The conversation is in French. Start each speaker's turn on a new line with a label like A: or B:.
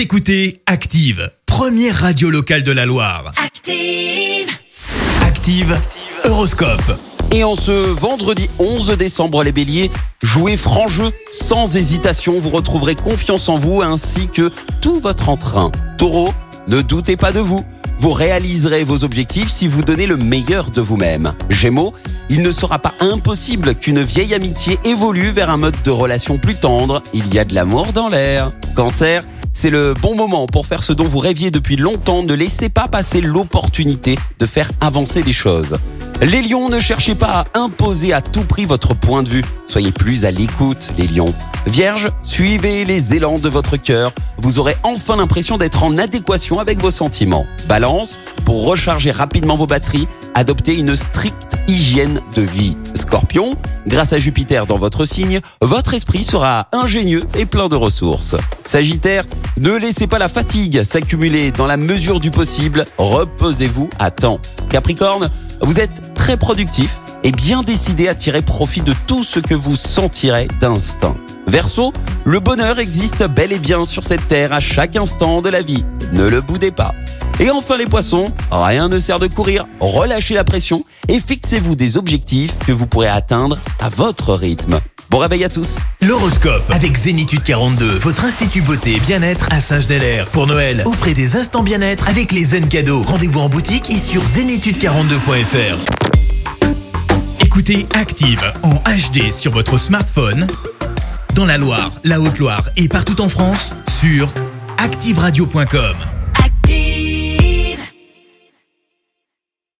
A: Vous écoutez Active, première radio locale de la Loire.
B: Active.
A: Active, Horoscope.
C: Et en ce vendredi 11 décembre, les béliers, jouez franc jeu, sans hésitation, vous retrouverez confiance en vous ainsi que tout votre entrain. Taureau, ne doutez pas de vous. Vous réaliserez vos objectifs si vous donnez le meilleur de vous-même. Gémeaux, il ne sera pas impossible qu'une vieille amitié évolue vers un mode de relation plus tendre. Il y a de l'amour dans l'air. Cancer, c'est le bon moment pour faire ce dont vous rêviez depuis longtemps. Ne laissez pas passer l'opportunité de faire avancer les choses. Les lions, ne cherchez pas à imposer à tout prix votre point de vue. Soyez plus à l'écoute, les lions. Vierge, suivez les élans de votre cœur. Vous aurez enfin l'impression d'être en adéquation avec vos sentiments. Balance, pour recharger rapidement vos batteries, adoptez une stricte hygiène de vie. Scorpion, grâce à Jupiter dans votre signe, votre esprit sera ingénieux et plein de ressources. Sagittaire, ne laissez pas la fatigue s'accumuler dans la mesure du possible. Reposez-vous à temps. Capricorne, vous êtes très productif et bien décidé à tirer profit de tout ce que vous sentirez d'instinct. Verseau, le bonheur existe bel et bien sur cette terre à chaque instant de la vie. Ne le boudez pas. Et enfin les poissons, rien ne sert de courir, relâchez la pression et fixez-vous des objectifs que vous pourrez atteindre à votre rythme. Bon réveil à tous
A: L'horoscope avec Zénitude 42, votre institut beauté et bien-être à Saint-Genélaire. Pour Noël, offrez des instants bien-être avec les zen cadeaux. Rendez-vous en boutique et sur zénitude42.fr. Écoutez Active en HD sur votre smartphone, dans la Loire, la Haute-Loire et partout en France, sur activeradio.com.